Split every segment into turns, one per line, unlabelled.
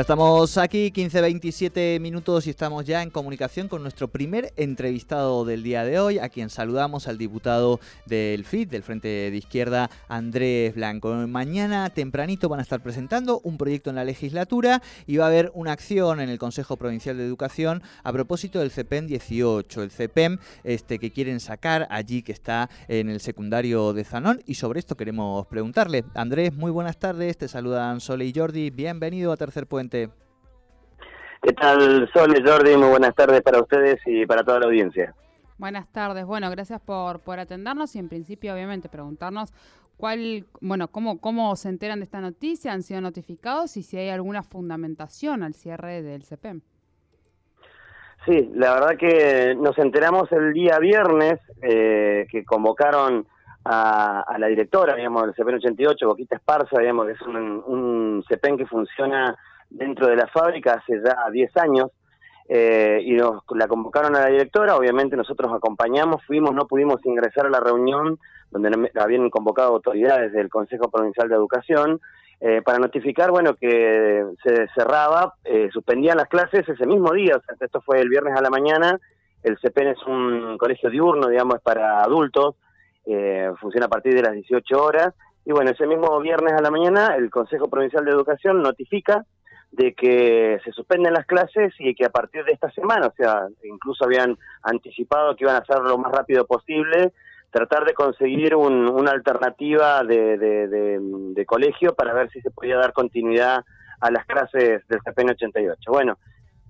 Estamos aquí, 15-27 minutos y estamos ya en comunicación con nuestro primer entrevistado del día de hoy, a quien saludamos al diputado del FIT, del Frente de Izquierda, Andrés Blanco. Mañana tempranito van a estar presentando un proyecto en la legislatura y va a haber una acción en el Consejo Provincial de Educación a propósito del CEPEM 18, el CEPEM este, que quieren sacar allí que está en el secundario de Zanón y sobre esto queremos preguntarle. Andrés, muy buenas tardes, te saludan Sole y Jordi, bienvenido a Tercer Puente.
¿Qué tal, Sol y Jordi? Muy buenas tardes para ustedes y para toda la audiencia.
Buenas tardes. Bueno, gracias por, por atendernos y en principio, obviamente, preguntarnos cuál, bueno, cómo, cómo se enteran de esta noticia, han sido notificados y si hay alguna fundamentación al cierre del CEPEM.
Sí, la verdad que nos enteramos el día viernes eh, que convocaron a, la directora, digamos, del CEPEM 88, Boquita Esparza, digamos, que es un, un CEPEM que funciona dentro de la fábrica hace ya 10 años eh, y nos la convocaron a la directora, obviamente nosotros acompañamos, fuimos, no pudimos ingresar a la reunión donde habían convocado autoridades del Consejo Provincial de Educación eh, para notificar, bueno, que se cerraba, eh, suspendían las clases ese mismo día, o sea, esto fue el viernes a la mañana, el CEPEN es un colegio diurno, digamos, es para adultos, funciona a partir de las 18 horas, y bueno, ese mismo viernes a la mañana el Consejo Provincial de Educación notifica de que se suspenden las clases y que a partir de esta semana, o sea, incluso habían anticipado que iban a hacer lo más rápido posible, tratar de conseguir una alternativa de, de, colegio para ver si se podía dar continuidad a las clases del CPN 88. Bueno,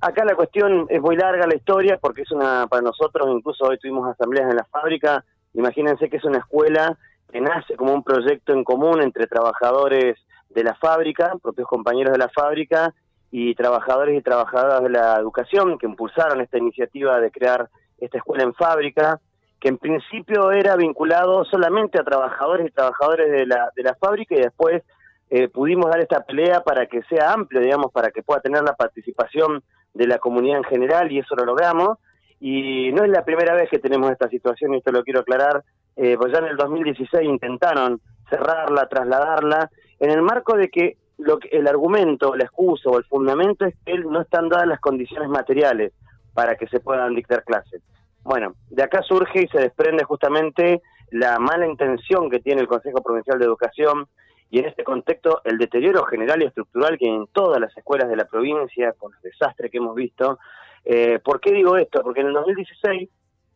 acá la cuestión es muy larga la historia porque es una, para nosotros, incluso hoy tuvimos asambleas en la fábrica, imagínense que es una escuela que nace como un proyecto en común entre trabajadores de la fábrica, propios compañeros de la fábrica y trabajadores y trabajadoras de la educación que impulsaron esta iniciativa de crear esta escuela en fábrica, que en principio era vinculado solamente a trabajadores y trabajadores de la, de la fábrica y después eh, pudimos dar esta pelea para que sea amplio, digamos, para que pueda tener la participación de la comunidad en general y eso lo logramos. Y no es la primera vez que tenemos esta situación, y esto lo quiero aclarar, eh, pues ya en el 2016 intentaron cerrarla, trasladarla, en el marco de que lo que, el argumento, la excusa o el fundamento es que no están dadas las condiciones materiales para que se puedan dictar clases. Bueno, de acá surge y se desprende justamente la mala intención que tiene el Consejo Provincial de Educación y en este contexto el deterioro general y estructural que hay en todas las escuelas de la provincia, con el desastre que hemos visto. Eh, ¿Por qué digo esto? Porque en el 2016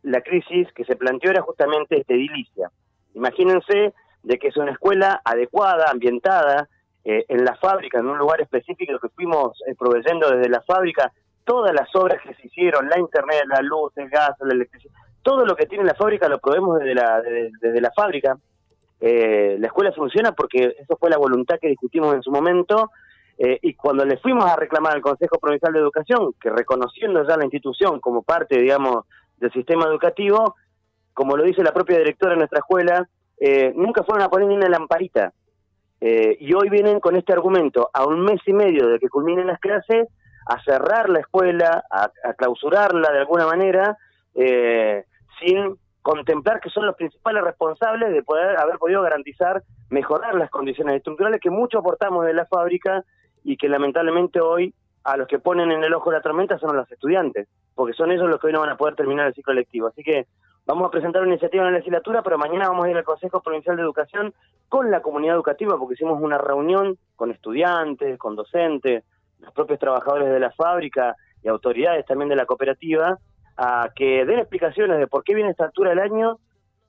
la crisis que se planteó era justamente esta edilicia. Imagínense de que es una escuela adecuada, ambientada, eh, en la fábrica, en un lugar específico que fuimos eh, proveyendo desde la fábrica, todas las obras que se hicieron, la internet, la luz, el gas, la electricidad, todo lo que tiene la fábrica lo proveemos desde la, desde, la fábrica. Eh, la escuela funciona porque eso fue la voluntad que discutimos en su momento y cuando le fuimos a reclamar al Consejo Provincial de Educación, que reconociendo ya la institución como parte, digamos, del sistema educativo, como lo dice la propia directora de nuestra escuela, eh, nunca fueron a poner ni una lamparita. Eh, y hoy vienen con este argumento, a un mes y medio de que culminen las clases, a cerrar la escuela, a, clausurarla de alguna manera, eh, sin contemplar que son los principales responsables de poder haber podido garantizar mejorar las condiciones estructurales que mucho aportamos de la fábrica y que lamentablemente hoy a los que ponen en el ojo la tormenta son los estudiantes, porque son ellos los que hoy no van a poder terminar el ciclo lectivo. Así que vamos a presentar una iniciativa en la legislatura, pero mañana vamos a ir al Consejo Provincial de Educación con la comunidad educativa, porque hicimos una reunión con estudiantes, con docentes, los propios trabajadores de la fábrica y autoridades también de la cooperativa, a que den explicaciones de por qué viene esta altura del año,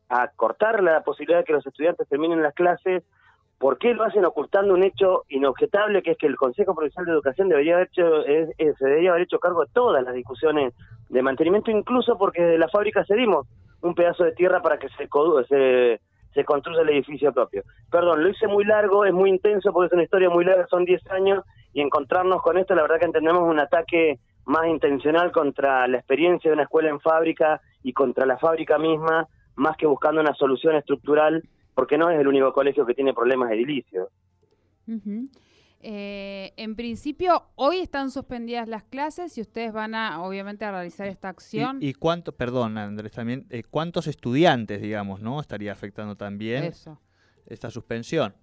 a cortar la posibilidad de que los estudiantes terminen las clases, ¿Por qué lo hacen ocultando un hecho inobjetable que es que el Consejo Provincial de Educación debería haber hecho, se debería haber hecho cargo de todas las discusiones de mantenimiento, incluso porque de la fábrica cedimos un pedazo de tierra para que se, se, se construya el edificio propio. Perdón, lo hice muy largo, es muy intenso porque es una historia muy larga, son 10 años, y encontrarnos con esto, la verdad que entendemos un ataque más intencional contra la experiencia de una escuela en fábrica y contra la fábrica misma, más que buscando una solución estructural, porque no es el único colegio que tiene problemas edilicios.
Ujú. Eh, en principio, hoy están suspendidas las clases y ustedes van a, obviamente, a realizar esta acción.
¿Y, y cuánto, perdón Andrés, también, eh, cuántos estudiantes, digamos, no estaría afectando también
Eso.
esta suspensión?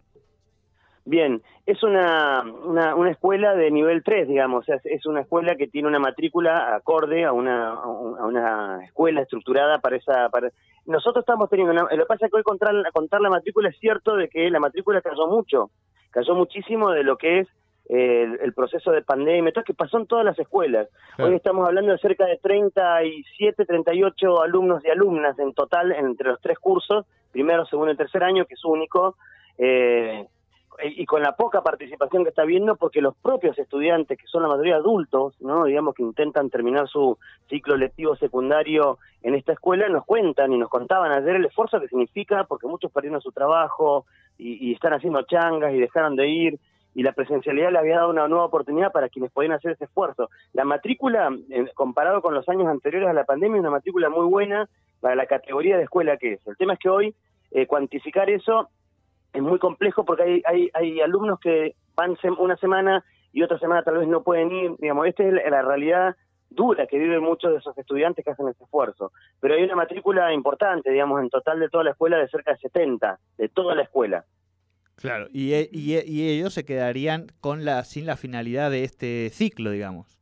Bien, es una, una, una escuela de nivel 3, digamos, o sea, es- una escuela que tiene una matrícula acorde a una, a un- a una escuela estructurada para esa... Para... Nosotros estamos teniendo una... Lo que pasa es que hoy contar, contar la matrícula es cierto de que la matrícula cayó mucho, cayó muchísimo de lo que es eh, el, el proceso de pandemia, todo que pasó en todas las escuelas.
Claro.
Hoy estamos hablando de cerca de 37, 38 alumnos y alumnas en total entre los tres cursos, primero, segundo y tercer año, que es único, eh, y con la poca participación que está habiendo, porque los propios estudiantes, que son la mayoría adultos, no digamos que intentan terminar su ciclo lectivo secundario en esta escuela, nos cuentan y nos contaban ayer el esfuerzo que significa, porque muchos perdieron su trabajo y, y están haciendo changas y dejaron de ir, y la presencialidad le había dado una nueva oportunidad para quienes podían hacer ese esfuerzo. La matrícula, eh, comparado con los años anteriores a la pandemia, es una matrícula muy buena para la categoría de escuela que es. El tema es que hoy eh, cuantificar eso es muy complejo porque hay, hay, hay alumnos que van una semana y otra semana tal vez no pueden ir. Digamos, esta es la, realidad dura que viven muchos de esos estudiantes que hacen ese esfuerzo. Pero hay una matrícula importante, digamos, en total de toda la escuela de cerca de 70, de toda la escuela.
Claro. Y, e- y e- y ellos se quedarían con la, sin la finalidad de este ciclo, digamos.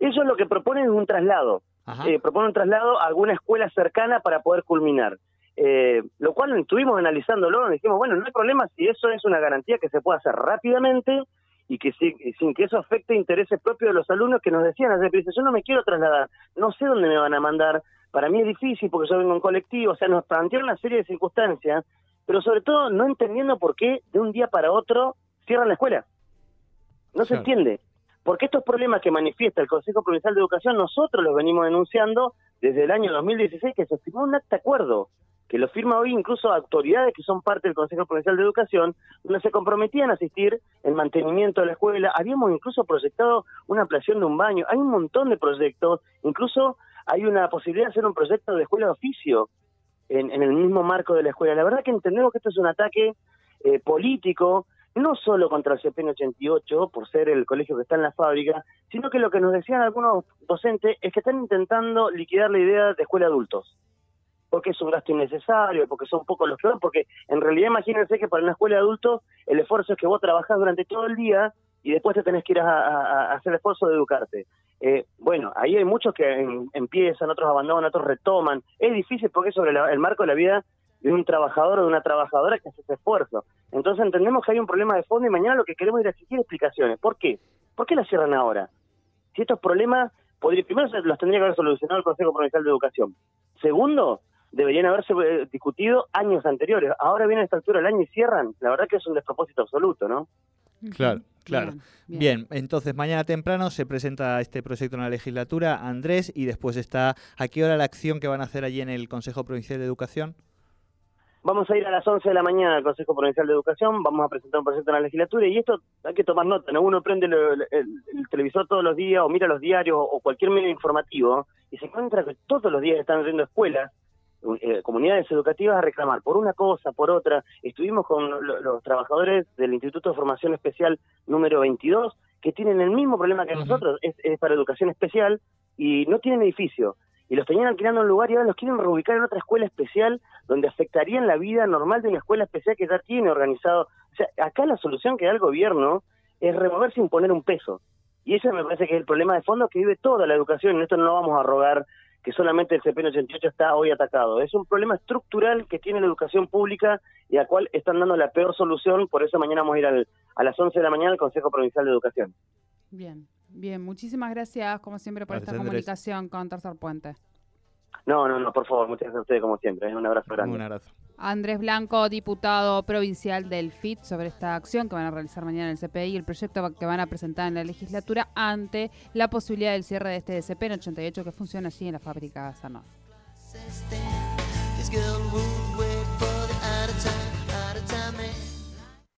Ellos lo que proponen es un traslado. Eh, propone un traslado a alguna escuela cercana para poder culminar. Eh, lo cual estuvimos analizándolo, y dijimos, bueno, no hay problema si eso es una garantía que se puede hacer rápidamente y que si- sin que eso afecte intereses propios de los alumnos que nos decían ayer, yo no me quiero trasladar, no sé dónde me van a mandar, para mí es difícil porque yo vengo en colectivo, o sea, nos plantearon una serie de circunstancias, pero sobre todo no entendiendo por qué de un día para otro cierran la escuela. No se entiende. Porque estos problemas que manifiesta el Consejo Provincial de Educación, nosotros los venimos denunciando desde el año 2016, que se firmó un acta acuerdo, que lo firma hoy incluso autoridades que son parte del Consejo Provincial de Educación, donde se comprometían a asistir el mantenimiento de la escuela. Habíamos incluso proyectado una ampliación de un baño. Hay un montón de proyectos, incluso hay una posibilidad de hacer un proyecto de escuela de oficio en, en el mismo marco de la escuela. La verdad que entendemos que esto es un ataque eh, político, no solo contra el CPN 88, por ser el colegio que está en la fábrica, sino que lo que nos decían algunos docentes es que están intentando liquidar la idea de escuela de adultos. Porque es un gasto innecesario, porque son pocos los que porque en realidad imagínense que para una escuela de adultos el esfuerzo es que vos trabajás durante todo el día y después te tenés que ir a, hacer el esfuerzo de educarte. Eh, bueno, ahí hay muchos que em- empiezan, otros abandonan, otros retoman. Es difícil porque es sobre la- el marco de la vida de un trabajador o de una trabajadora que hace ese esfuerzo. Entonces entendemos que hay un problema de fondo y mañana lo que queremos es exigir explicaciones. ¿Por qué? ¿Por qué la cierran ahora? Si estos problemas, primero los tendría que haber solucionado el Consejo Provincial de Educación. Segundo, deberían haberse eh, discutido años anteriores. Ahora viene a esta altura del año y cierran. La verdad que es un despropósito absoluto, ¿no?
Claro, claro.
Bien,
Bien, entonces mañana temprano se presenta este proyecto en la legislatura, Andrés, y después está, ¿a qué hora la acción que van a hacer allí en el Consejo Provincial de Educación?
Vamos a ir a las 11 de la mañana al Consejo Provincial de Educación, vamos a presentar un proyecto en la legislatura y esto hay que tomar nota, ¿no? Uno prende el, el- el televisor todos los días o mira los diarios o cualquier medio informativo y se encuentra que todos los días están yendo escuelas, eh, comunidades educativas a reclamar por una cosa, por otra. Estuvimos con lo- los trabajadores del Instituto de Formación Especial número 22 que tienen el mismo problema que nosotros, es, es para educación especial y no tienen edificio. Y los tenían alquilando un lugar y ahora los quieren reubicar en otra escuela especial donde afectarían la vida normal de una escuela especial que ya tiene organizado. O sea, acá la solución que da el gobierno es remover sin poner un peso. Y ese me parece que es el problema de fondo que vive toda la educación. En esto no lo vamos a rogar que solamente el CPN 88 está hoy atacado. Es un problema estructural que tiene la educación pública y al cual están dando la peor solución. Por eso mañana vamos a ir al- a las 11 de la mañana al Consejo Provincial de Educación.
Bien, bien. Muchísimas gracias, como siempre, por
Gracias,
esta
Andrés.
comunicación con Tercer Puente.
No, no, no, por favor, muchas gracias a ustedes como siempre. Un abrazo grande.
Un abrazo.
Andrés Blanco, diputado provincial del FIT, sobre esta acción que van a realizar mañana en el CPI y el proyecto que van a presentar en la legislatura ante la posibilidad del cierre de este DCP en 88 que funciona allí en la fábrica Sanor.